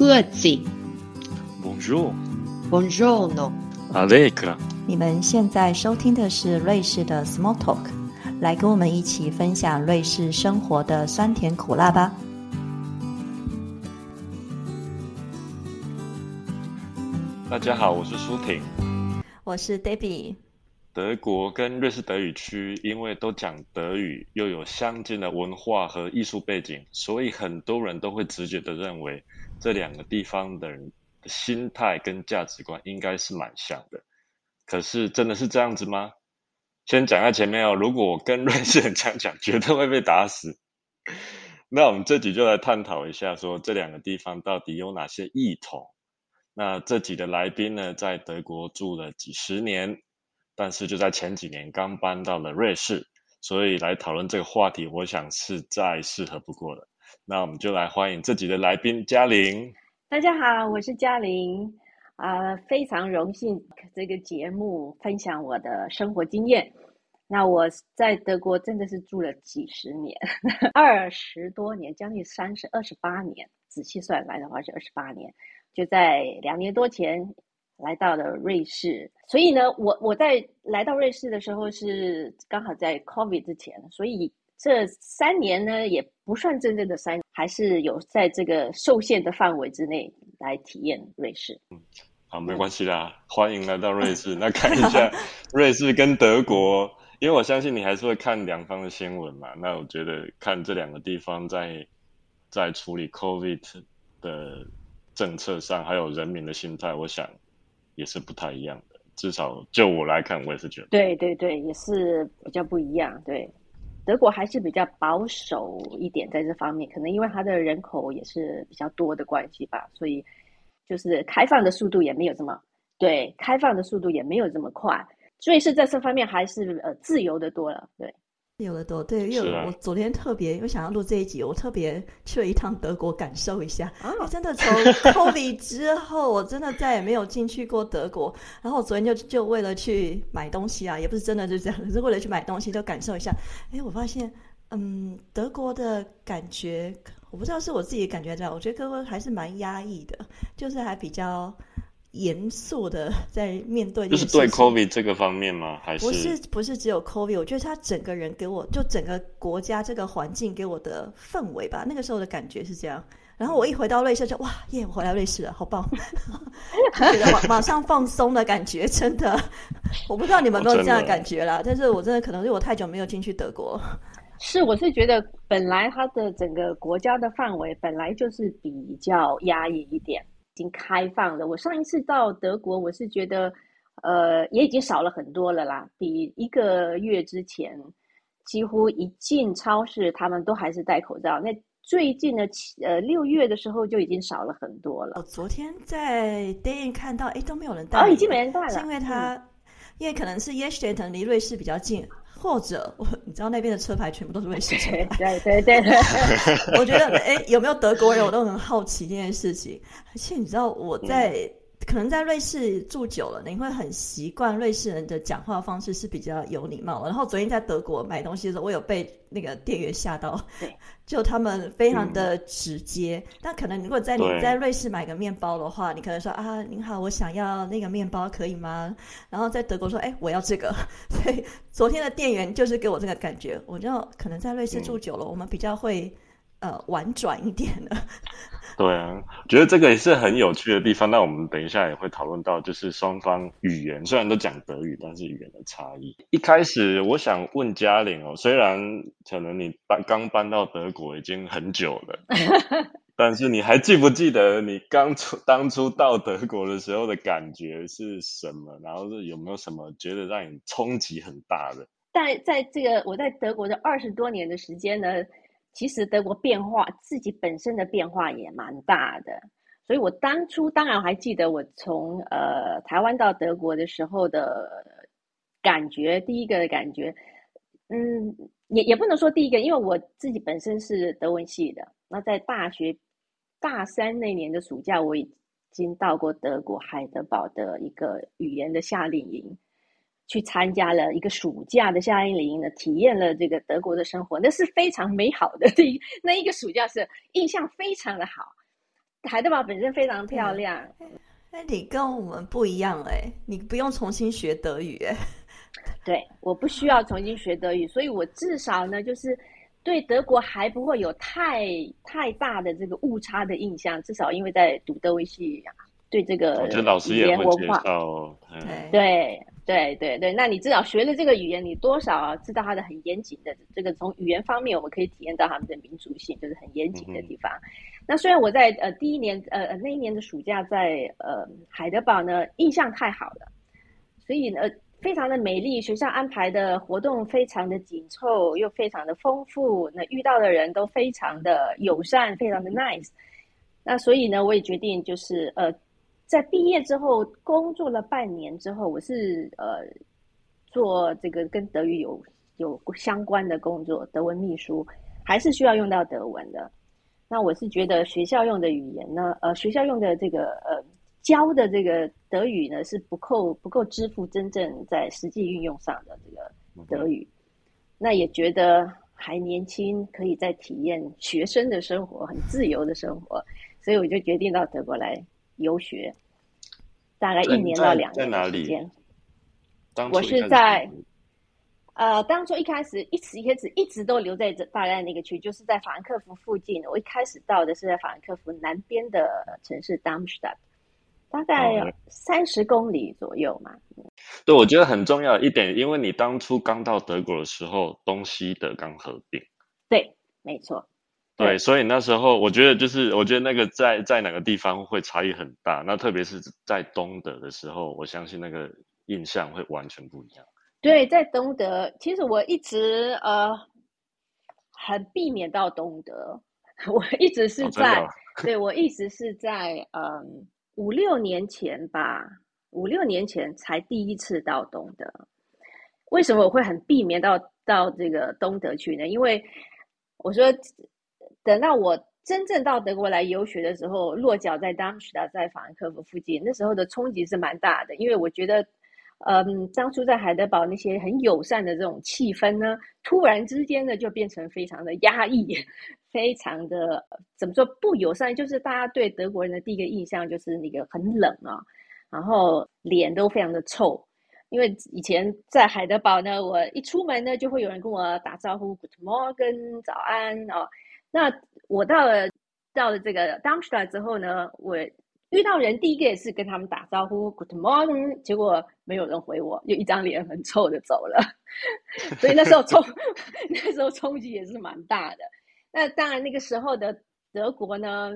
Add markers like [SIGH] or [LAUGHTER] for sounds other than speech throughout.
各自。Bonjour, Buongiorno。Allegra。你们现在收听的是瑞士的 Small Talk，来跟我们一起分享瑞士生活的酸甜苦辣吧。大家好，我是舒婷。我是 Debbie。德国跟瑞士德语区因为都讲德语，又有相近的文化和艺术背景，所以很多人都会直觉的认为这两个地方的人的心态跟价值观应该是蛮像的。可是真的是这样子吗？先讲在前面哦，如果我跟瑞士人这样讲，绝对会被打死。[LAUGHS] 那我们这集就来探讨一下，说这两个地方到底有哪些异同。那这集的来宾呢，在德国住了几十年，但是就在前几年刚搬到了瑞士，所以来讨论这个话题，我想是再适合不过了。那我们就来欢迎这集的来宾嘉玲。大家好，我是嘉玲，啊、非常荣幸这个节目分享我的生活经验。那我在德国真的是住了几十年，[LAUGHS] 二十多年，将近三十二十八年，仔细算来的话是二十八年。就在两年多前来到了瑞士，所以呢，我我在来到瑞士的时候是刚好在 COVID 之前，所以这三年呢也不算真正的三年，还是有在这个受限的范围之内来体验瑞士。嗯好，没关系啦，欢迎来到瑞士。那看一下 [LAUGHS] 瑞士跟德国，因为我相信你还是会看两方的新闻嘛。那我觉得看这两个地方在在处理 COVID 的政策上，还有人民的心态，我想也是不太一样的。至少就我来看，我也是觉得。对对对，也是比较不一样。对，德国还是比较保守一点在这方面，可能因为它的人口也是比较多的关系吧，所以就是开放的速度也没有这么对，开放的速度也没有这么快。所以是在这方面还是呃自由的多了，对。有的多对，因为我昨天特别因为想要录这一集，我特别去了一趟德国感受一下。啊哎真的从 [LAUGHS] COVID 之后，我真的再也没有进去过德国。然后我昨天就就为了去买东西啊，也不是真的就这样，是为了去买东西就感受一下。哎，我发现，嗯，德国的感觉，我不知道是我自己的感觉这样，我觉得德国还是蛮压抑的，就是还比较严肃的在面对就是对 COVID 这个方面吗？还是不是不是只有 COVID，我觉得他整个人给我就整个国家这个环境给我的氛围吧，那个时候的感觉是这样。然后我一回到瑞士就哇耶，我回来瑞士了，好棒，[LAUGHS] 就觉得马 [LAUGHS] 马上放松的感觉，真的。[LAUGHS] 我不知道你们有没有这样的感觉啦，但是我真的可能是我太久没有进去德国。是，我是觉得本来它的整个国家的范围本来就是比较压抑一点，已经开放了。我上一次到德国，我是觉得，呃，也已经少了很多了啦，比一个月之前，几乎一进超市，他们都还是戴口罩。那最近的七呃六月的时候就已经少了很多了。我昨天在 d a 看到，哎，都没有人戴，哦，已经没人戴了，是因为他，嗯因为可能是 y e s t e n 离瑞士比较近，或者我 [LAUGHS] 你知道那边的车牌全部都是瑞士车对牌。对对对对，[LAUGHS] 我觉得，哎，有没有德国人，我都很好奇这件事情。而且你知道，我在、可能在瑞士住久了，你会很习惯瑞士人的讲话方式是比较有礼貌的。然后昨天在德国买东西的时候，我有被那个店员吓到，就他们非常的直接。但可能如果在你在瑞士买个面包的话，你可能说啊，您好，我想要那个面包，可以吗？然后在德国说，哎，我要这个。所以昨天的店员就是给我这个感觉，我就可能在瑞士住久了，我们比较会呃婉转一点的。[LAUGHS] 对啊，觉得这个也是很有趣的地方。那我们等一下也会讨论到，就是双方语言虽然都讲德语，但是语言的差异。一开始我想问嘉玲哦，虽然可能你搬刚搬到德国已经很久了，[LAUGHS] 但是你还记不记得你刚出当初到德国的时候的感觉是什么？然后是有没有什么觉得让你冲击很大的？在在这个我在德国的二十多年的时间呢，其实德国变化自己本身的变化也蛮大的，所以我当初当然还记得我从呃台湾到德国的时候的感觉，第一个的感觉，嗯，也也不能说第一个，因为我自己本身是德文系的，那在大学大三那年的暑假，我已经到过德国海德堡的一个语言的夏令营。去参加了一个暑假的夏令营呢，体验了这个德国的生活，那是非常美好的。[LAUGHS] 那那一个暑假是印象非常的好。海德堡本身非常漂亮。那你跟我们不一样哎，你不用重新学德语哎。[LAUGHS] 对，我不需要重新学德语，所以我至少呢，就是对德国还不会有太太大的这个误差的印象。至少因为在读德语系，对这个语言文化，对对对对。那你至少学了这个语言，你多少知道它的很严谨的这个从语言方面，我们可以体验到他们的民族性，就是很严谨的地方。那虽然我在呃第一年呃那一年的暑假在呃海德堡呢，印象太好了，所以呢。非常的美丽，学校安排的活动非常的紧凑，又非常的丰富。那遇到的人都非常的友善，非常的 nice。那所以呢，我也决定就是呃，在毕业之后工作了半年之后，我是呃做这个跟德语有有相关的工作，德文秘书，还是需要用到德文的。那我是觉得学校用的语言呢，呃，学校用的这个呃。教的这个德语呢是不够不够支付真正在实际运用上的这个德语，那也觉得还年轻，可以再体验学生的生活，很自由的生活，所以我就决定到德国来游学，大概一年到两年的时间。我是在呃，当初一开始一直一开始一直都留在这大概那个区，就是在法兰克福附近。我一开始到的是在法兰克福南边的城市 Darmstadt。大概三十公里左右嘛。对，我觉得很重要一点，因为你当初刚到德国的时候，东西德刚合并。对，没错。对，所以那时候我觉得，就是我觉得那个在在哪个地方会差异很大。那特别是在东德的时候，我相信那个印象会完全不一样。对，在东德，其实我一直呃很避免到东德，[LAUGHS] [LAUGHS] 我一直是在，对我一直是在嗯。五六年前吧，五六年前才第一次到东德。为什么我会很避免到到这个东德去呢？因为我说，等到我真正到德国来游学的时候，落脚在当时的在法兰克福附近，那时候的冲击是蛮大的。因为我觉得，嗯，当初在海德堡那些很友善的这种气氛呢，突然之间呢，就变成非常的压抑。[LAUGHS] 非常的怎么说不友善，就是大家对德国人的第一个印象就是那个很冷啊，然后脸都非常的臭。因为以前在海德堡呢，我一出门呢，就会有人跟我打招呼，Good morning，早安哦。那我到了到了这个 Darmstadt 之后呢，我遇到人第一个也是跟他们打招呼，Good morning，结果没有人回我，就一张脸很臭的走了。[LAUGHS] 所以那时候冲 [LAUGHS] 那时候冲击也是蛮大的。那当然，那个时候的德国呢，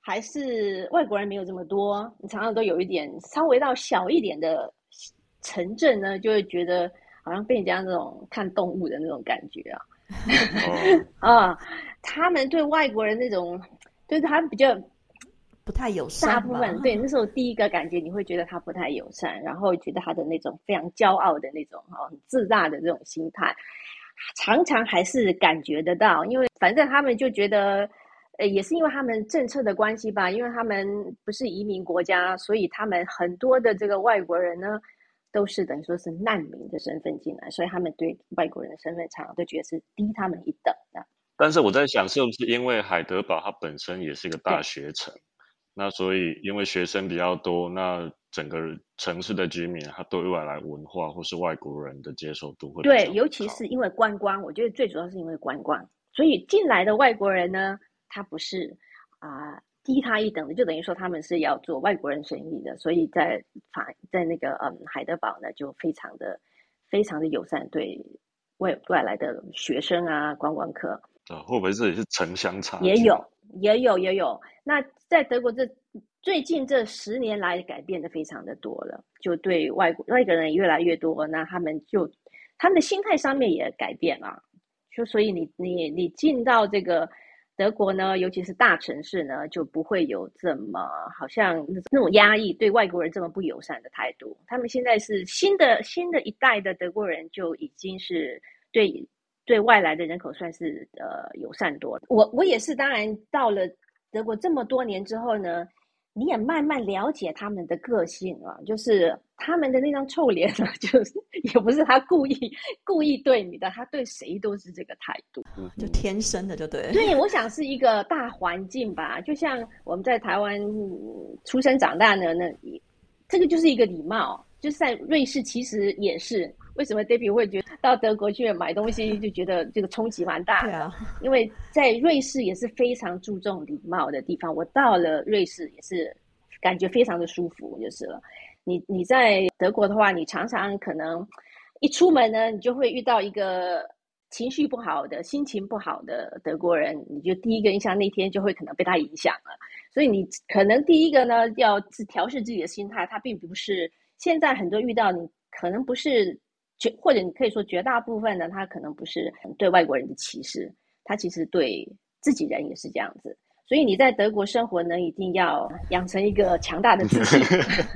还是外国人没有这么多。你常常都有一点稍微到小一点的城镇呢，就会觉得好像被人家那种看动物的那种感觉啊。[LAUGHS] 啊，他们对外国人那种，对他们比较不太友善。大部分对那时候第一个感觉，你会觉得他不太友善，然后觉得他的那种非常骄傲的那种哈，很自大的这种心态。常常还是感觉得到，因为反正他们就觉得，呃，也是因为他们政策的关系吧，因为他们不是移民国家，所以他们很多的这个外国人呢，都是等于说是难民的身份进来，所以他们对外国人的身份常常都觉得是低他们一等的。但是我在想，是不是因为海德堡它本身也是一个大学城，那所以因为学生比较多，那。整个城市的居民，他对外来文化或是外国人的接受度会对，尤其是因为观光，我觉得最主要是因为观光，所以进来的外国人呢，他不是啊低他一等的，就等于说他们是要做外国人生意的，所以在法在那个嗯海德堡呢，就非常的非常的友善对外外来的学生啊观光客啊，会不会这里是城乡差也有也有也有，那在德国这。最近这十年来改变的非常的多了，就对外国外国人越来越多，那他们就他们的心态上面也改变了，就所以你你你进到这个德国呢，尤其是大城市呢，就不会有这么好像那种压抑对外国人这么不友善的态度。他们现在是新的新的一代的德国人就已经是对对外来的人口算是呃友善多了。我我也是，当然到了德国这么多年之后呢。你也慢慢了解他们的个性啊，就是他们的那张臭脸啊，[LAUGHS] 就是也不是他故意故意对你的，他对谁都是这个态度，就天生的就对。对，我想是一个大环境吧，就像我们在台湾出生长大的，那这个就是一个礼貌，就是在瑞士其实也是。为什么 Debbie 会觉得到德国去买东西就觉得这个冲击蛮大的？对啊，[LAUGHS] 因为在瑞士也是非常注重礼貌的地方。我到了瑞士也是感觉非常的舒服，就是了。你你在德国的话，你常常可能一出门呢，你就会遇到一个情绪不好的、心情不好的德国人，你就第一个印象那天就会可能被他影响了。所以你可能第一个呢，要调试自己的心态。他并不是现在很多遇到你，可能不是。绝或者你可以说绝大部分呢，他可能不是对外国人的歧视，他其实对自己人也是这样子。所以你在德国生活呢，一定要养成一个强大的自信，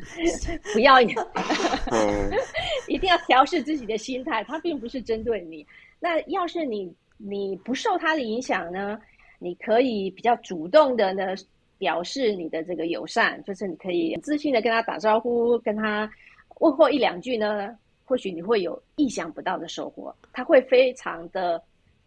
[LAUGHS] 不要 [LAUGHS] [LAUGHS] 一定要调试自己的心态。他并不是针对你。那要是你你不受他的影响呢，你可以比较主动的呢表示你的这个友善，就是你可以自信的跟他打招呼，跟他问候一两句呢。或许你会有意想不到的收获，他会非常的，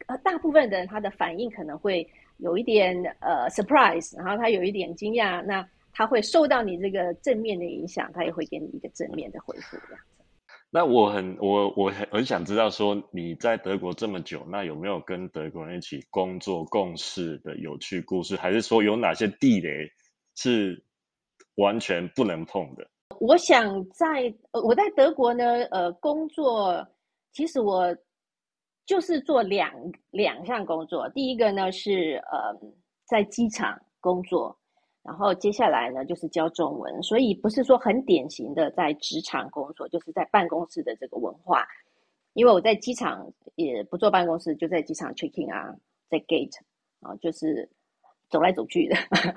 呃，大部分的人他的反应可能会有一点呃 surprise，然后他有一点惊讶，那他会受到你这个正面的影响，他也会给你一个正面的回复这样子。那我很我我很很想知道说你在德国这么久，那有没有跟德国人一起工作共事的有趣故事，还是说有哪些地雷是完全不能碰的？我想在呃，我在德国呢，呃，工作其实我就是做两两项工作。第一个呢是呃，在机场工作，然后接下来呢就是教中文，所以不是说很典型的在职场工作，就是在办公室的这个文化。因为我在机场也不坐办公室，就在机场 checking 啊，在 gate 啊，就是走来走去的，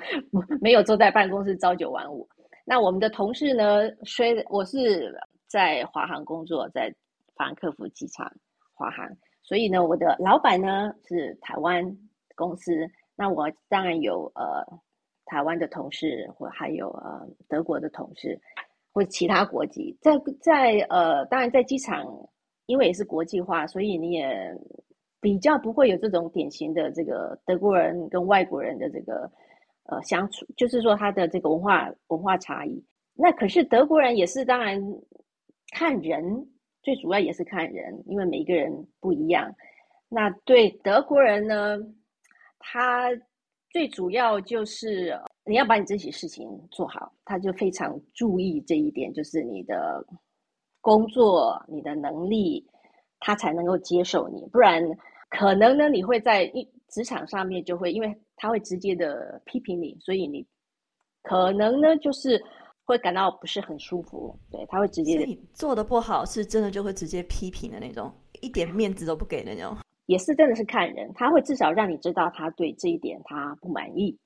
[LAUGHS] 没有坐在办公室朝九晚五。那我们的同事呢？虽我是在华航工作，在法兰克福机场华航，所以呢，我的老板呢是台湾公司。那我当然有呃台湾的同事，或还有呃德国的同事，或其他国籍。在在呃，当然在机场，因为也是国际化，所以你也比较不会有这种典型的这个德国人跟外国人的这个。呃，相处就是说他的这个文化文化差异。那可是德国人也是当然看人，最主要也是看人，因为每一个人不一样。那对德国人呢，他最主要就是你要把你自己事情做好，他就非常注意这一点，就是你的工作、你的能力，他才能够接受你。不然可能呢，你会在一职场上面就会因为。他会直接的批评你，所以你可能呢，就是会感到不是很舒服。对他会直接的做的不好，是真的就会直接批评的那种，一点面子都不给的那种。也是真的是看人，他会至少让你知道他对这一点他不满意。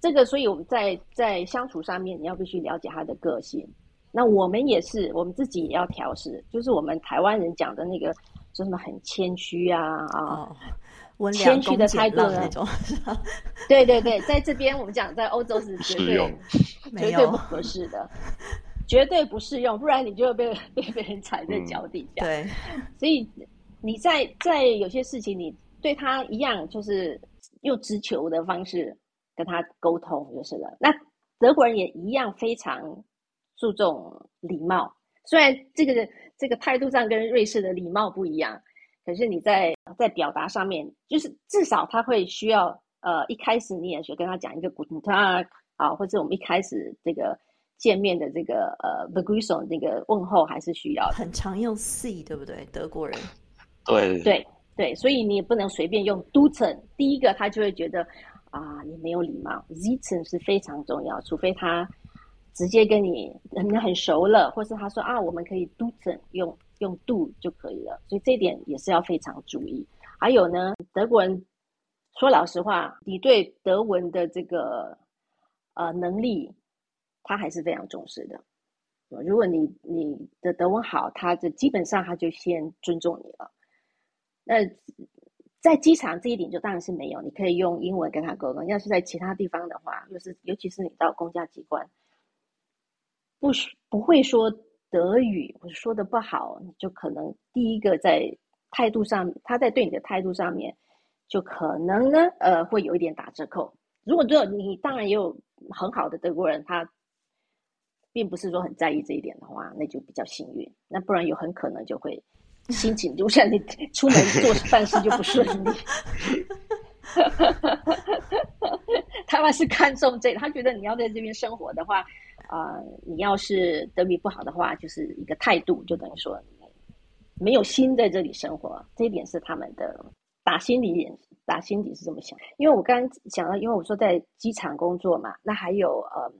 这个，所以我们在在相处上面，你要必须了解他的个性。那我们也是，我们自己也要调试，就是我们台湾人讲的那个，说什么很谦虚啊啊。谦虚的态度那种，[LAUGHS] 对对对，在这边我们讲，在欧洲是绝对 [LAUGHS] 绝对不合适的，绝对不适用，不然你就会被被别人踩在脚底下。对，所以你在在有些事情，你对他一样，就是用直球的方式跟他沟通就是了。那德国人也一样非常注重礼貌，虽然这个这个态度上跟瑞士的礼貌不一样。可是你在在表达上面，就是至少他会需要呃一开始你也学跟他讲一个 Guten Tag 啊，或者我们一开始这个见面的这个呃 Begrüßung 那个问候还是需要很常用 C 对不对？德国人对对对，所以你也不能随便用 Duten，第一个他就会觉得啊你没有礼貌，Zitten 是非常重要，除非他直接跟你很很熟了，或是他说啊我们可以 Duten 用。用 do 就可以了，所以这一点也是要非常注意。还有呢，德国人说老实话，你对德文的这个呃能力，他还是非常重视的。如果你你的德文好，他就基本上他就先尊重你了。那在机场这一点就当然是没有，你可以用英文跟他沟通。要是在其他地方的话，就是尤其是你到公家机关，不不会说德语，我说的不好，你就可能第一个在态度上，他在对你的态度上面，就可能呢，呃，会有一点打折扣。如果说你当然也有很好的德国人，他并不是说很在意这一点的话，那就比较幸运。那不然有很可能就会。心情就像你 [LAUGHS] 出门做办事就不顺利，[LAUGHS] 他们是看重这，他觉得你要在这边生活的话，啊，你要是德语不好的话，就是一个态度，就等于说没有心在这里生活，这一点是他们的打心里打心底是这么想。因为我刚刚讲到，因为我说在机场工作嘛，那还有呃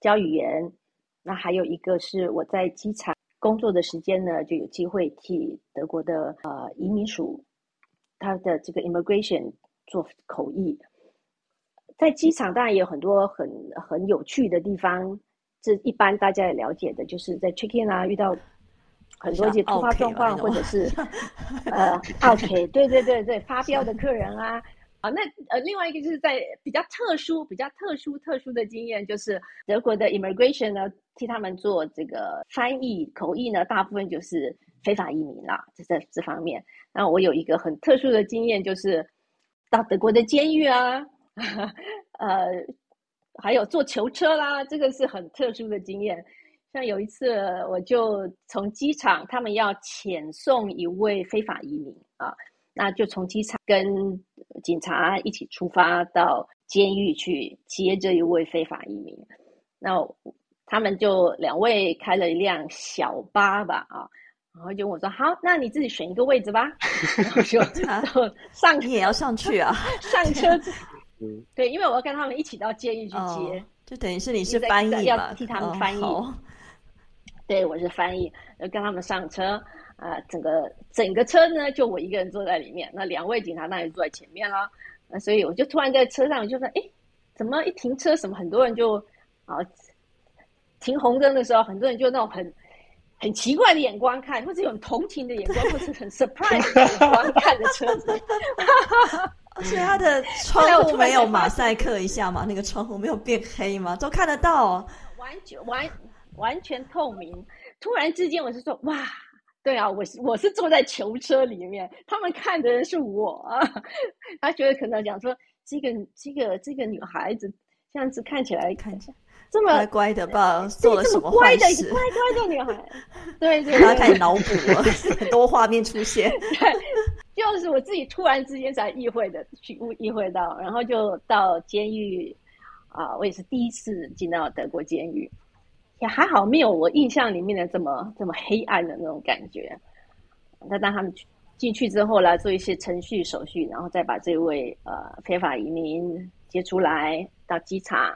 教语言，那还有一个是我在机场。工作的时间呢，就有机会替德国的呃移民署，他的这个 immigration 做口译。在机场当然也有很多很很有趣的地方，这一般大家也了解的，就是在 check in 啊遇到很多一些突发状况，或者是呃 OK，对对对对，发飙的客人啊。啊，那呃，另外一个就是在比较特殊、比较特殊、特殊的经验，就是德国的 immigration 呢，替他们做这个翻译口译呢，大部分就是非法移民啦，这在这方面。那我有一个很特殊的经验，就是到德国的监狱啊，[LAUGHS] 呃，还有坐囚车啦，这个是很特殊的经验。像有一次，我就从机场，他们要遣送一位非法移民啊。那就从机场跟警察一起出发到监狱去接这一位非法移民。那他们就两位开了一辆小巴吧，啊，然后就问我说：“好，那你自己选一个位置吧。[LAUGHS] ”然后就 [LAUGHS] 上你也要上去啊，上车。对，因为我要跟他们一起到监狱去接，就等于是你是翻译要替他们翻译。[LAUGHS] 对，我是翻译，要跟他们上车。啊，整个整个车呢，就我一个人坐在里面，那两位警察当然坐在前面了。那所以我就突然在车上就说：“哎，怎么一停车，什么很多人就啊，停红灯的时候，很多人就那种很很奇怪的眼光看，或者有同情的眼光，或者很 surprise 的眼光看着车子。[LAUGHS] 而且他的窗户没有马赛克一下吗？那个窗户没有变黑吗？都看得到，完全完完全透明。突然之间，我是说哇。”对啊，我是我是坐在囚车里面，他们看的人是我，[LAUGHS] 他觉得可能讲说这个这个这个女孩子这样子看起来看起来这么乖乖的吧，做了什么坏事？乖乖的女孩，对对，[LAUGHS] 他开始脑补了，很 [LAUGHS] 多画面出现，就是我自己突然之间才意会的，去意会到，然后就到监狱啊，我也是第一次进到德国监狱。也还好，没有我印象里面的这么这么黑暗的那种感觉。那当他们去进去之后来做一些程序手续，然后再把这位呃非法移民接出来到机场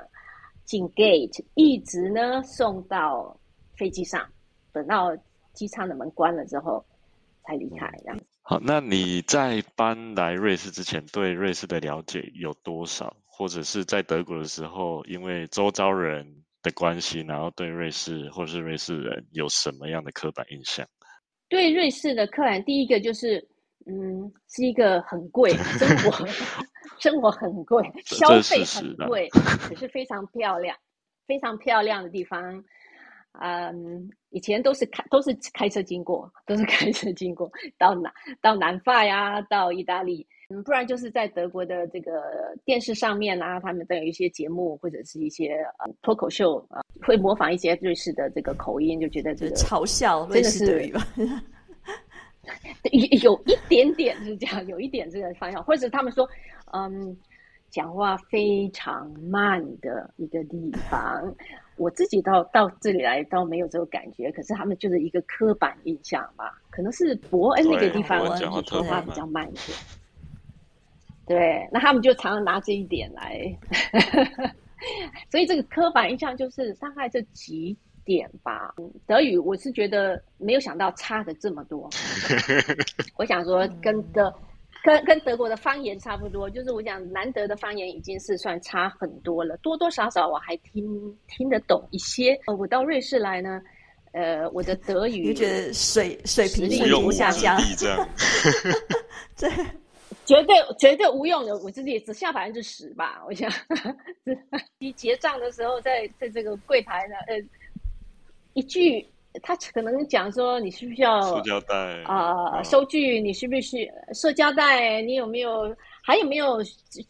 进 gate，一直呢送到飞机上，等到机舱的门关了之后才离开。这样子。好，那你在搬来瑞士之前，对瑞士的了解有多少？或者是在德国的时候，因为周遭人。的关系，然后对瑞士或是瑞士人有什么样的刻板印象？对瑞士的刻板，第一个就是，嗯，是一个很贵，生活 [LAUGHS] 生活很贵，消费很贵，可是非常漂亮，非常漂亮的地方。嗯，以前都是开都是开车经过，[LAUGHS] 都是开车经过到南到南法呀，到意大利。嗯，不然就是在德国的这个电视上面啊，他们都有一些节目或者是一些呃脱口秀啊，会模仿一些瑞士的这个口音，就觉得这个嘲笑瑞士德语吧。[LAUGHS] 有有一点点是这样，有一点这个方向，或者他们说，嗯，讲话非常慢的一个地方。我自己到到这里来倒没有这个感觉，可是他们就是一个刻板印象吧，可能是伯恩那个地方说话比较慢一点。对，那他们就常常拿这一点来，[LAUGHS] 所以这个刻板印象就是大概这几点吧。德语我是觉得没有想到差的这么多，[LAUGHS] 我想说跟德跟跟德国的方言差不多，就是我讲南德的方言已经是算差很多了，多多少少我还听听得懂一些。我到瑞士来呢，呃，我的德语觉得水水平不下降，[LAUGHS] 这。绝对绝对无用的，我自己只下百分之十吧。我想，[LAUGHS] 你结账的时候，在在这个柜台呢，呃，一句他可能讲说，你需不需要塑胶袋啊？收据你需不需要塑胶袋？你有没有还有没有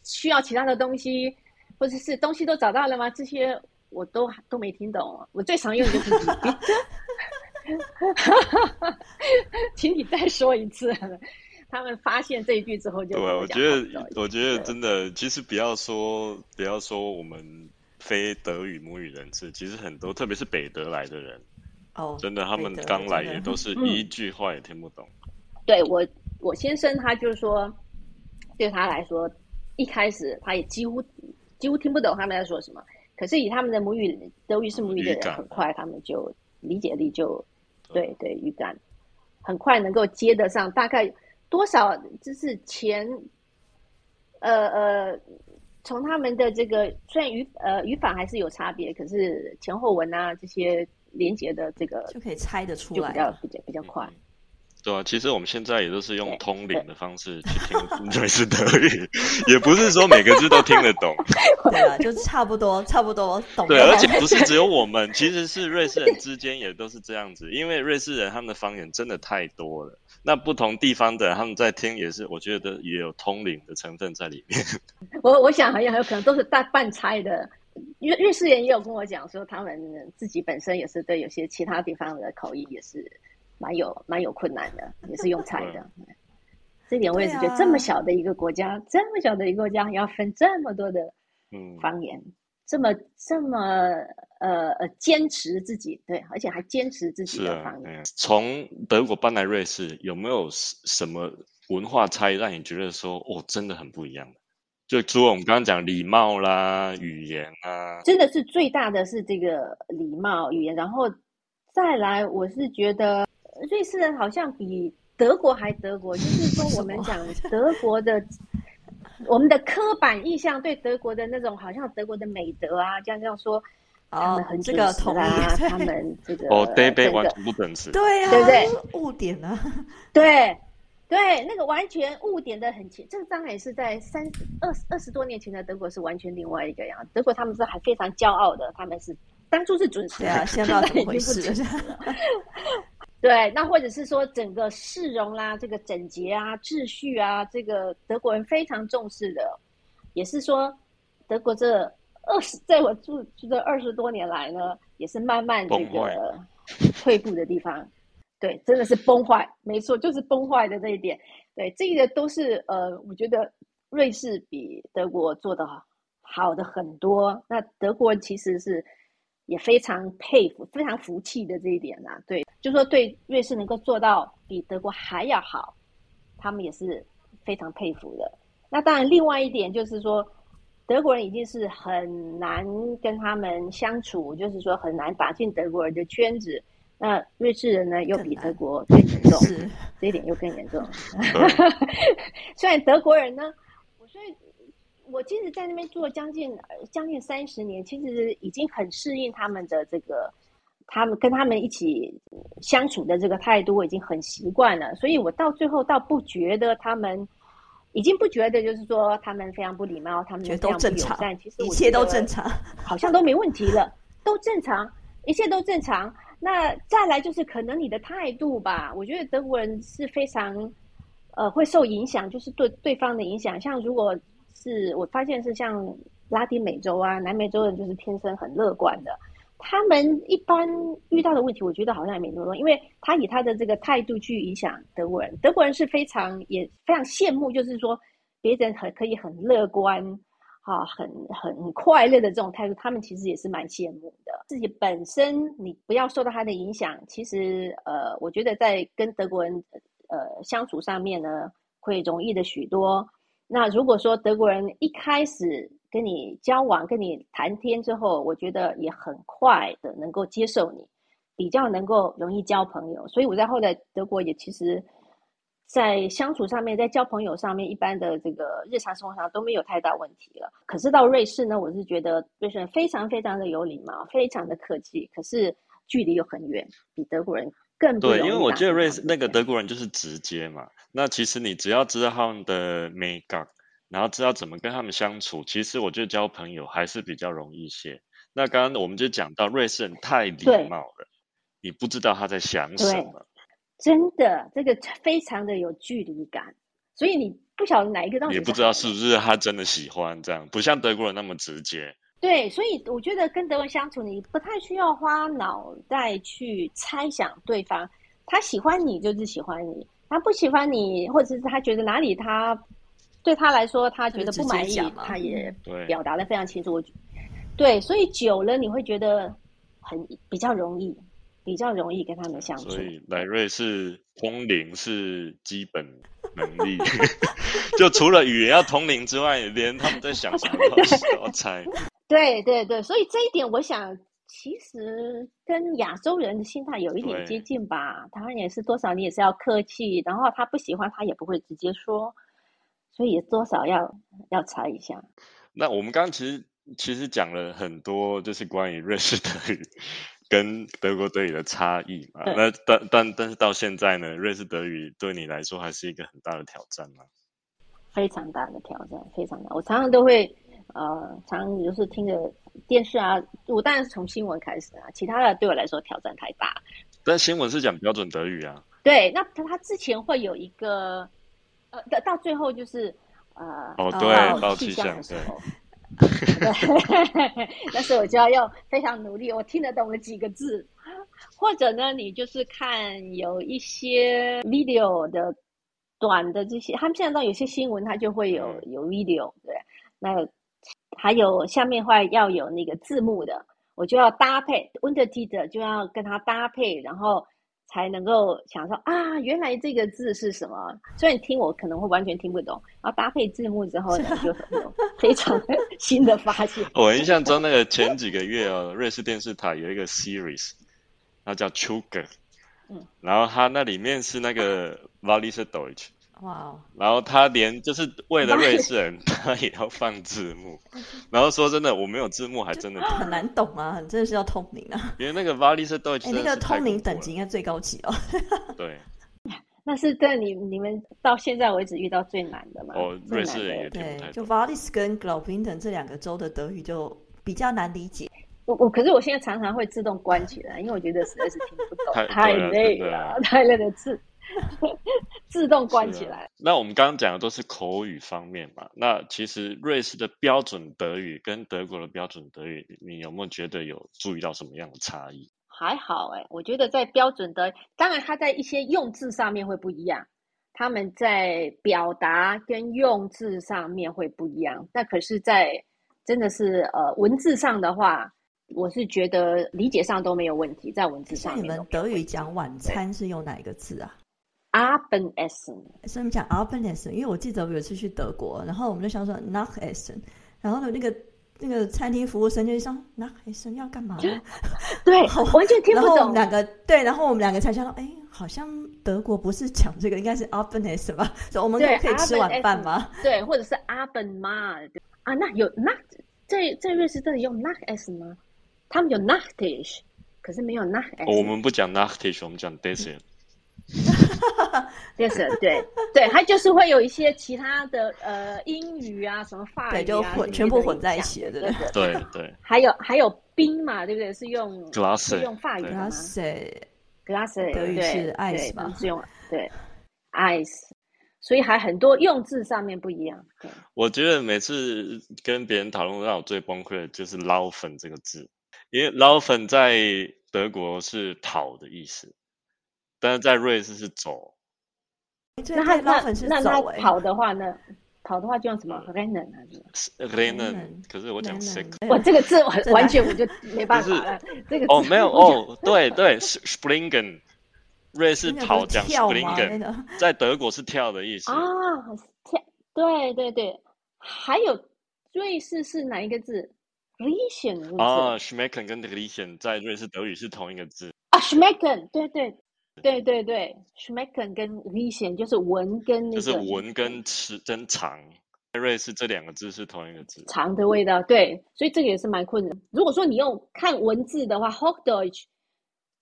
需要其他的东西？或者是东西都找到了吗？这些我都都没听懂。我最常用的就是 [LAUGHS] [LAUGHS] 请你再说一次。他们发现这一句之后，就对，我觉得，我觉得真的，其实不要说，不要说我们非德语母语人士，其实很多，特别是北德来的人，哦，真的，他们刚来也都是一句话也听不懂。对我，我先生他就是说，对他来说，一开始他也几乎几乎听不懂他们在说什么。可是以他们的母语德语是母语的人，很快他们就理解力就对对语感很快能够接得上，大概。多少就是前，呃呃，从他们的这个虽然语呃语法还是有差别，可是前后文啊这些连接的这个就可以猜得出来，就比较比较比较快。对啊，其实我们现在也都是用通灵的方式去听 [LAUGHS] 瑞士德语，也不是说每个字都听得懂。[LAUGHS] 对啊，就差不多，差不多懂。对，而且不是只有我们，[LAUGHS] 其实是瑞士人之间也都是这样子，因为瑞士人他们的方言真的太多了。那不同地方的他们在听也是，我觉得也有通灵的成分在里面。我我想好像很有可能都是大半猜的。瑞瑞士人也有跟我讲说，他们自己本身也是对有些其他地方的口音也是。蛮有蛮有困难的，也是用猜的。[LAUGHS] 这点我也是觉得，这么小的一个国家，这么小的一个国家，要分这么多的嗯方言，这么这么呃呃坚持自己对，而且还坚持自己的方言。从德国搬来瑞士，有没有什么文化差异让你觉得说哦，真的很不一样的？就除了我们刚刚讲礼貌啦、语言啊，真的是最大的是这个礼貌语言，然后再来，我是觉得。瑞士人好像比德国还德国，就是说我们讲德国的，我们的刻板印象对德国的那种好像德国的美德啊，这样这样说，他们很准时啦，他们这个哦，对对，完全不准时，对啊，对不对？误点啊，对对，那个完全误点的很清，这个当然也是在三二二十多年前的德国是完全另外一个样，德国他们是还非常骄傲的，他们是当初是准时，对啊，现在怎么回事？对，那或者是说整个市容啦，这个整洁啊、秩序啊，这个德国人非常重视的，也是说德国这二十，在我住住这二十多年来呢，也是慢慢这个退步的地方。对，真的是崩坏，没错，就是崩坏的这一点。对，这个都是呃，我觉得瑞士比德国做的好的很多。那德国人其实是也非常佩服、非常服气的这一点啦。对。就说对瑞士能够做到比德国还要好，他们也是非常佩服的。那当然，另外一点就是说，德国人已经是很难跟他们相处，就是说很难打进德国人的圈子。那瑞士人呢，又比德国更严重，[LAUGHS] 这一点又更严重。[LAUGHS] 虽然德国人呢，我所以，我其实在那边住了将近将近三十年，其实已经很适应他们的这个。他们跟他们一起相处的这个态度，我已经很习惯了，所以我到最后倒不觉得他们已经不觉得，就是说他们非常不礼貌，他们非常不友善。其实一切都正常，好像都没问题了，都正常，一切都正常。那再来就是可能你的态度吧，我觉得德国人是非常呃会受影响，就是对对方的影响。像如果是我发现是像拉丁美洲啊、南美洲人，就是天生很乐观的。他们一般遇到的问题，我觉得好像也没那么多，因为他以他的这个态度去影响德国人。德国人是非常也非常羡慕，就是说别人很可以很乐观，啊，很很快乐的这种态度，他们其实也是蛮羡慕的。自己本身你不要受到他的影响，其实呃，我觉得在跟德国人呃相处上面呢，会容易的许多。那如果说德国人一开始，跟你交往、跟你谈天之后，我觉得也很快的能够接受你，比较能够容易交朋友。所以我在后来德国也其实，在相处上面、在交朋友上面，一般的这个日常生活上都没有太大问题了。可是到瑞士呢，我是觉得瑞士人非常非常的有礼貌，非常的客气，可是距离又很远，比德国人，更对因为我觉得瑞士那个德国人就是直接嘛。那其实你只要知道他们的美感，然后知道怎么跟他们相处，其实我觉得交朋友还是比较容易一些。那刚刚我们就讲到瑞士人太礼貌了，你不知道他在想什对么。真的这个非常的有距离感，所以你不晓得哪一个到底也不知道是不是他真的喜欢这样，不像德国人那么直接。对，所以我觉得跟德文相处，你不太需要花脑袋去猜想对方，他喜欢你就是喜欢你，他不喜欢你，或者是他觉得哪里他对他来说他觉得不满意他也对，表达的非常清楚。我对，所以久了你会觉得很比较容易，比较容易跟他们相处所。以来瑞士通灵是基本能力，[LAUGHS] [LAUGHS] 就除了语言要通灵之外，连他们在想什么都都要猜。[LAUGHS] 对对对，所以这一点我想，其实跟亚洲人的心态有一点接近吧。台湾人也是多少你也是要客气，然后他不喜欢他也不会直接说，所以也多少要要猜一下。那我们刚刚其实其实讲了很多，就是关于瑞士德语跟德国德语的差异嘛。那但但但是到现在呢，瑞士德语对你来说还是一个很大的挑战吗？非常大的挑战，非常大。我常常都会，呃，常常就是听着电视啊，我当然是从新闻开始啊，其他的对我来说挑战太大。但新闻是讲标准德语啊，对，那他他之前会有一个，呃，到到最后就是，呃，哦哦对，报气气象对。象的时候，对，那时候我就要用非常努力，我听得懂了几个字，或者呢，你就是看有一些 video 的短的这些，他们现在到有些新闻它就会有嗯。有 video，对，那还有下面会要有那个字幕的，我就要搭配 undertitle 就要跟它搭配，然后。才能够想说啊，原来这个字是什么？虽然你听我可能会完全听不懂，然后搭配字幕之后呢，就很有非常新的发现。[LAUGHS] 我印象中那个前几个月哦，瑞士电视台有一个 series，它叫 c h u g e r 嗯，然后它那里面是那个 v a l i s Deutsch，哇哦，然后他连就是为了瑞士人，他也要放字幕。[LAUGHS] 然后说真的，我没有字幕还真的很难懂啊，真的是要通灵啊！[LAUGHS] 因为那个 v a l i s Deutsch 哎，那个通灵等级应该最高级哦。对，[LAUGHS] 那是对你你们到现在为止遇到最难的嘛？哦，瑞士人也。对听不太，就懂。Valis 跟 Graubünden 这两个州的德语就比较难理解。我我可是我现在常常会自动关起来，因为我觉得实在是听不懂，太累了，太累了，自 [LAUGHS] 自动关起来。那我们刚刚讲的都是口语方面嘛，那其实瑞士的标准德语跟德国的标准德语，你有没有觉得有注意到什么样的差异？还好哎、我觉得在标准的，当然它在一些用字上面会不一样，他们在表达跟用字上面会不一样。那可是，在真的是呃文字上的话，我是觉得理解上都没有问题，在文字上像你们德语讲晚餐是用哪一个字啊？Abendessen，所以我们讲 Abendessen，因为我记得我有一次去德国，然后我们就想说 Nachessen，然后呢那个那个餐厅服务生就说 Nachessen 要干嘛呢？对，[LAUGHS] 完全听不懂然后我们。两个对，然后我们两个才想到，哎，好像德国不是讲这个，应该是 Abendessen 吧？所以我们可以吃晚饭吗？对，或者是 Abendmahl 对啊，那有 Nacht 在在瑞士这里用 Nachessen 吗？他们有 Nachtisch，可是没有 Nachessen。哦我们不讲 Nachtisch，我们讲 Dessert。[LAUGHS] Yes，对对，它就是会有一些其他的呃英语啊，什么法语啊，对就混全部的混在一起了对对不对。对对，还有还有冰嘛，对不对？是用 Glasse，是用法语的对吗 Grasse？glass 德语对是 ice 对嘛他们是用对 ice，所以还很多用字上面不一样。对，我觉得每次跟别人讨论，让我最崩溃的就是“捞粉”这个字，因为“捞粉”在德国是讨的意思，但是在瑞士是走。那他那那他跑的话呢？跑的话就用什么 rennen 还是？Rennen，Rennen，可是我讲 Rennen，six。对我这个字完完全我就没办法了。这个哦，没有哦，对对，springen，瑞士跑讲 springen，在德国是跳的意思。啊，跳，对对对，还有瑞士是哪一个字？Riechen 是不是？啊 s c h m e c k e n 跟 Riechen 在瑞士德语是同一个字。啊，schmecken，对对对对对，schmecken 跟 Riechen 就是闻跟那个就是闻跟吃跟尝，在瑞士这两个字是同一个字。尝的味道，对，所以这个也是蛮困难。如果说你用看文字的话，Hochdeutsch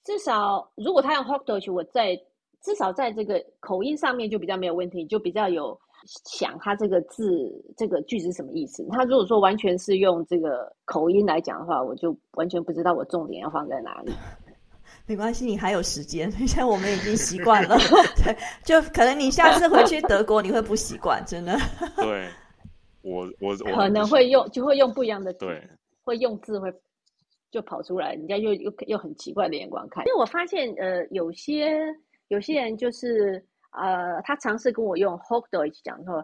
至少如果他用 Hochdeutsch，我在至少在这个口音上面就比较没有问题，就比较有想他这个字这个句子什么意思。他如果说完全是用这个口音来讲的话，我就完全不知道我重点要放在哪里。没关系，你还有时间。[LAUGHS] 现在我们已经习惯了，[LAUGHS] 对，就可能你下次回去德国你会不习惯，真的。[LAUGHS] 对，我我可能会用就会用不一样的对，会用字会就跑出来，人家又又又很奇怪的眼光看。因为我发现呃，有些有些人就是呃，他尝试跟我用 Hochdeutsch 讲的时候，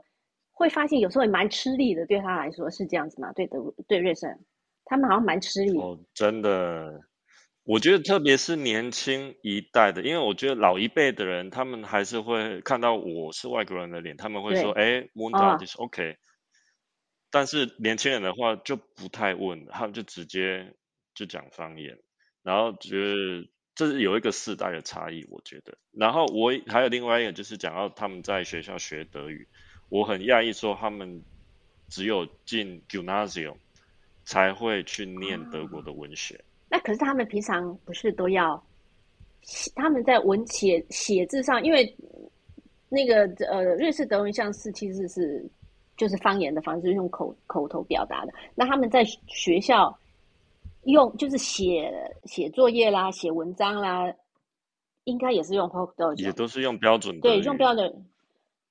会发现有时候也蛮吃力的，对他来说是这样子嘛？对德对瑞士，他们好像蛮吃力。哦，真的。我觉得特别是年轻一代的，因为我觉得老一辈的人，他们还是会看到我是外国人的脸，他们会说：“哎 m o n d a 就是 OK。”但是年轻人的话就不太问，他们就直接就讲方言，然后觉得这是有一个世代的差异，我觉得。然后我还有另外一个就是讲到他们在学校学德语，我很讶异说他们只有进 Gymnasium 才会去念德国的文学。那可是他们平常不是都要，他们在文写写字上，因为那个呃瑞士德文像是其实是就是方言的方式，用口口头表达的。那他们在学校用就是写写作业啦、写文章啦，应该也是用 Hochdeutsch，也都是用标准对用标准。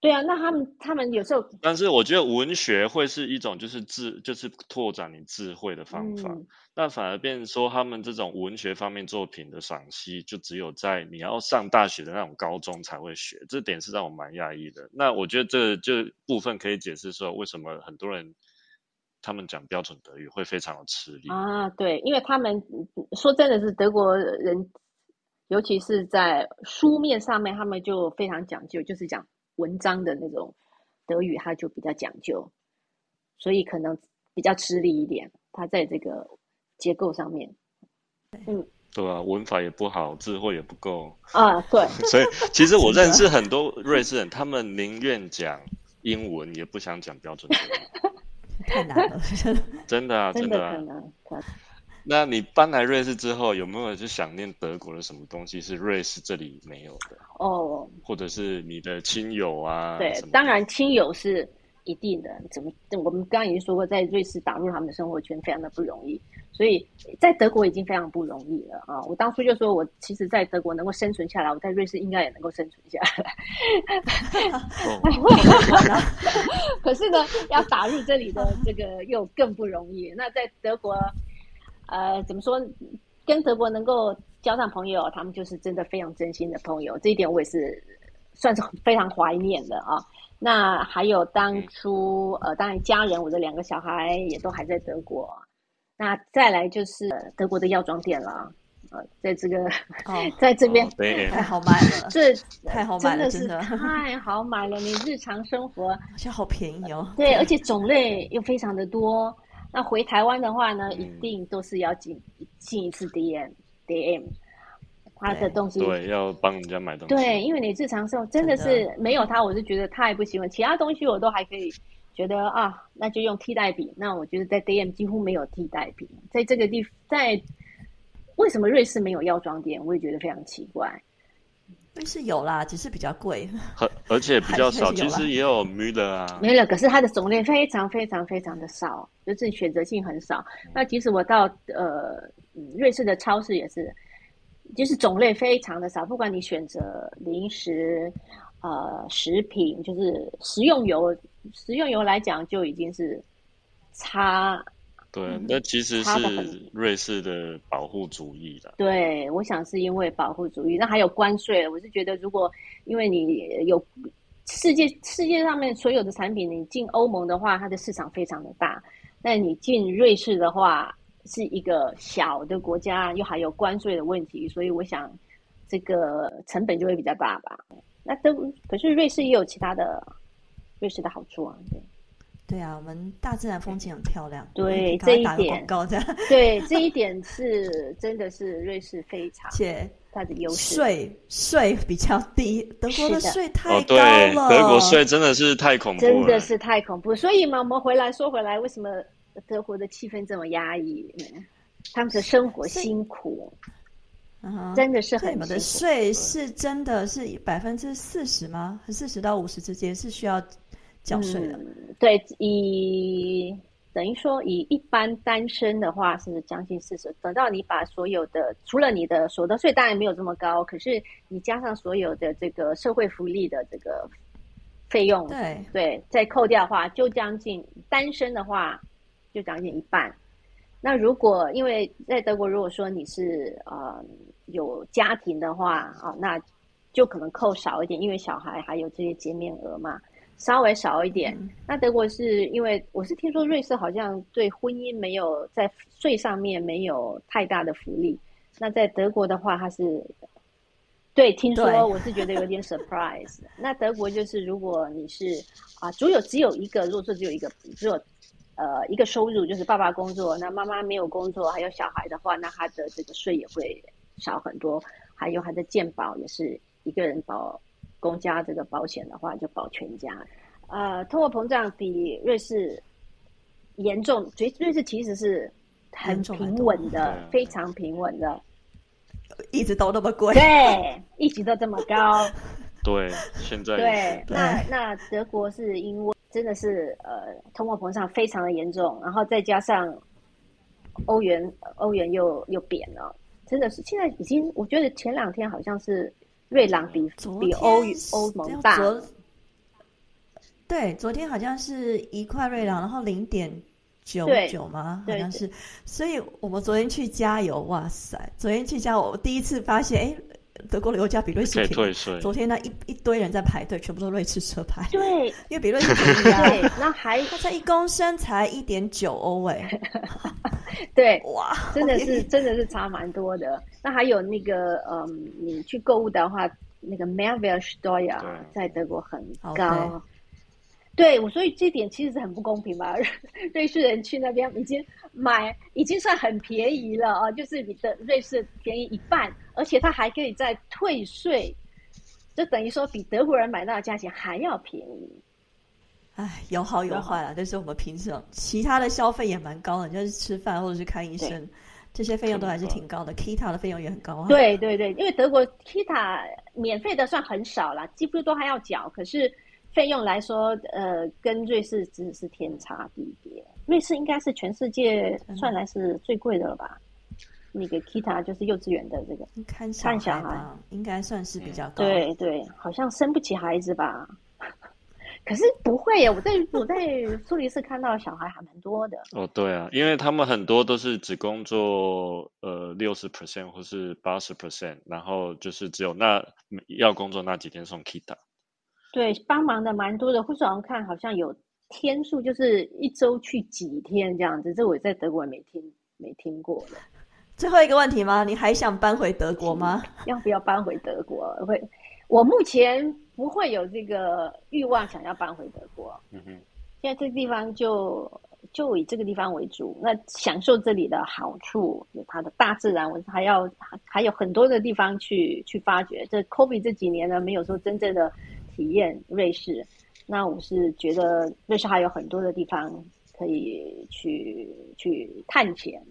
对啊，那他们他们有时候，但是我觉得文学会是一种就是智就是拓展你智慧的方法，那反而变说他们这种文学方面作品的赏析，就只有在你要上大学的那种高中才会学，这点是让我蛮讶异的。那我觉得这就部分可以解释说，为什么很多人他们讲标准德语会非常的吃力啊？对，因为他们说真的是德国人，尤其是在书面上面，他们就非常讲究，就是讲。文章的那种德语，它就比较讲究，所以可能比较吃力一点。它在这个结构上面，嗯，对啊，文法也不好，智慧也不够。啊。对，[LAUGHS] 所以其实我认识很多瑞士人，[LAUGHS] 他们宁愿讲英文，也不想讲标准德语，太难了，[LAUGHS] 真的啊，真的啊。那你搬来瑞士之后，有没有就想念德国的什么东西是瑞士这里没有的？哦，或者是你的亲友啊？对，当然亲友是一定的。怎么？我们刚刚已经说过，在瑞士打入他们的生活圈非常的不容易，所以在德国已经非常不容易了啊！我当初就说我其实，在德国能够生存下来，我在瑞士应该也能够生存下来。[LAUGHS] 可是呢，要打入这里的这个又更不容易。那在德国。呃，怎么说？跟德国能够交上朋友，他们就是真的非常真心的朋友。这一点我也是算是非常怀念的啊。那还有当初呃，当然家人，我的两个小孩也都还在德国。那再来就是德国的药妆店了呃，在这个在这边太好买了，[LAUGHS] 这太好买了，真的是太好买了。你日常生活而且好便宜哦，对，而且种类又非常的多。那回台湾的话呢，一定都是要进进一次 DM DM，他的东西对，要帮人家买东西。对，因为你日常生活真的是没有他，我是觉得太不喜欢。其他东西我都还可以觉得啊，那就用替代品。那我觉得在 DM 几乎没有替代品。在这个地，在为什么瑞士没有药妆店？我也觉得非常奇怪。是有啦，只是比较贵，而而且比较少。其实也有 Müller 啊，Müller，可是它的种类非常非常非常的少，就是选择性很少。那即使我到呃瑞士的超市也是，就是种类非常的少。不管你选择零食、呃食品，就是食用油，食用油来讲就已经是差。对，那其实是瑞士的保护主义的。对，我想是因为保护主义。那还有关税，我是觉得，如果因为你有世界世界上面所有的产品，你进欧盟的话，它的市场非常的大。那你进瑞士的话，是一个小的国家，又还有关税的问题，所以我想这个成本就会比较大吧。那都可是瑞士也有其他的瑞士的好处啊，对。对啊，我们大自然风景很漂亮。对这一点，高的对这一点是真的是瑞士非常 [LAUGHS] 且它的优势。税税比较低，德国的税太高了。德国税真的是太恐怖，真的是太恐怖。所以嘛，我们回来说回来，为什么德国的气氛这么压抑？他们的生活辛苦。真的是很。你们的税是真的是百分之四十吗？四十到五十之间是需要缴税的。对，以等于说以一般单身的话是将近四十。等到你把所有的除了你的所得税当然没有这么高，可是你加上所有的这个社会福利的这个费用，对对，再扣掉的话，就将近单身的话就将近一半。那如果因为在德国，如果说你是呃有家庭的话啊，那就可能扣少一点，因为小孩还有这些减免额嘛，稍微少一点。那德国是因为我是听说瑞士好像对婚姻没有在税上面没有太大的福利，那在德国的话，它是对听说我是觉得有点 surprise。[LAUGHS] 那德国就是如果你是啊，只有只有一个，如果说只有一个，只有。呃，一个收入就是爸爸工作，那妈妈没有工作，还有小孩的话，那他的这个税也会少很多。还有他的健保也是一个人保公家这个保险的话，就保全家。呃，通货膨胀比瑞士严重，瑞瑞士其实是很平稳的，非常平稳的，一直都那么贵，对，一直都这么高，[LAUGHS] 对，现在对，那那德国是因为。真的是呃，通货膨胀非常的严重，然后再加上欧元，欧元又又贬了，真的是现在已经，我觉得前两天好像是瑞郎比比欧欧盟大，对，昨天好像是一块瑞郎，然后零点九九吗？好像是，所以我们昨天去加油，哇塞，昨天去加油，我第一次发现，哎。德国的油价比瑞士便宜。昨天那一一堆人在排队，全部都瑞士车牌。对，因为比瑞士便宜啊。对，那还它才一公升才一点九欧哎。[LAUGHS] 对，哇，真的是真的是差蛮多的。那还有那个嗯，你去购物的话，那个 m e r v e l s t o y a 在德国很高。对，我所以这点其实是很不公平吧？[LAUGHS] 瑞士人去那边已经买，已经算很便宜了啊，就是比的瑞士便宜一半，而且他还可以再退税，就等于说比德国人买到的价钱还要便宜。哎，有好有坏啊，但是我们平时其他的消费也蛮高的，就是吃饭或者是看医生，这些费用都还是挺高的。Kita 的费用也很高啊。对对对，因为德国 Kita 免费的算很少了，几乎都还要缴，可是。费用来说，呃，跟瑞士真的是天差地别。瑞士应该是全世界算来是最贵的了吧？那个 Kita 就是幼稚园的这个看小孩，应该算是比较高。对对，好像生不起孩子吧？可是不会呀，我在我在苏黎世看到小孩还蛮多的。[LAUGHS] 哦，对啊，因为他们很多都是只工作呃六十 percent 或是八十 percent，然后就是只有那要工作那几天送 Kita。对，帮忙的蛮多的。或者好像看好像有天数，就是一周去几天这样子。这我在德国也没听没听过的。最后一个问题吗？你还想搬回德国吗？[LAUGHS] 要不要搬回德国？会，我目前不会有这个欲望想要搬回德国。嗯哼，现在这个地方就就以这个地方为主，那享受这里的好处，有它的大自然，我还要还有很多的地方去去发掘。这 Kobe 这几年呢，没有说真正的。体验瑞士，那我是觉得瑞士还有很多的地方可以去去探险，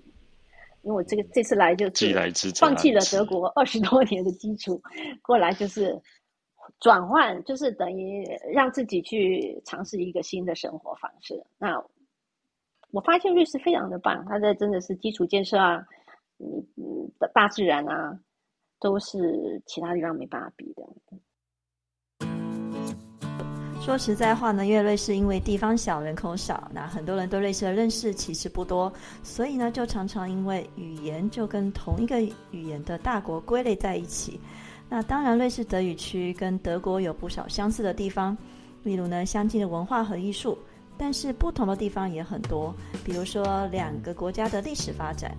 因为我这个这次来就是放弃了德国二十多年的基础，过来就是转换，就是等于让自己去尝试一个新的生活方式。那我发现瑞士非常的棒，它的真的是基础建设啊，嗯嗯的大自然啊，都是其他地方没办法比的。说实在话呢，因为瑞士因为地方小、人口少，那很多人对瑞士的认识其实不多，所以呢，就常常因为语言就跟同一个语言的大国归类在一起。那当然，瑞士德语区跟德国有不少相似的地方，例如呢，相近的文化和艺术，但是不同的地方也很多，比如说两个国家的历史发展。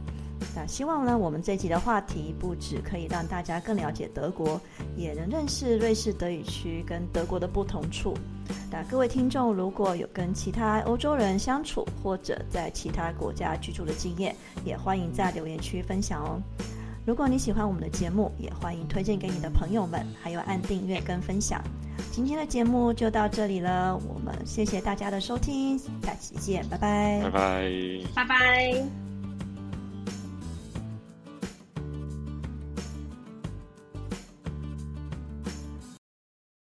那希望呢，我们这集的话题不止可以让大家更了解德国，也能认识瑞士德语区跟德国的不同处。那各位听众如果有跟其他欧洲人相处或者在其他国家居住的经验，也欢迎在留言区分享哦。如果你喜欢我们的节目，也欢迎推荐给你的朋友们，还有按订阅跟分享。今天的节目就到这里了，我们谢谢大家的收听，下期见，拜拜，拜拜，拜拜。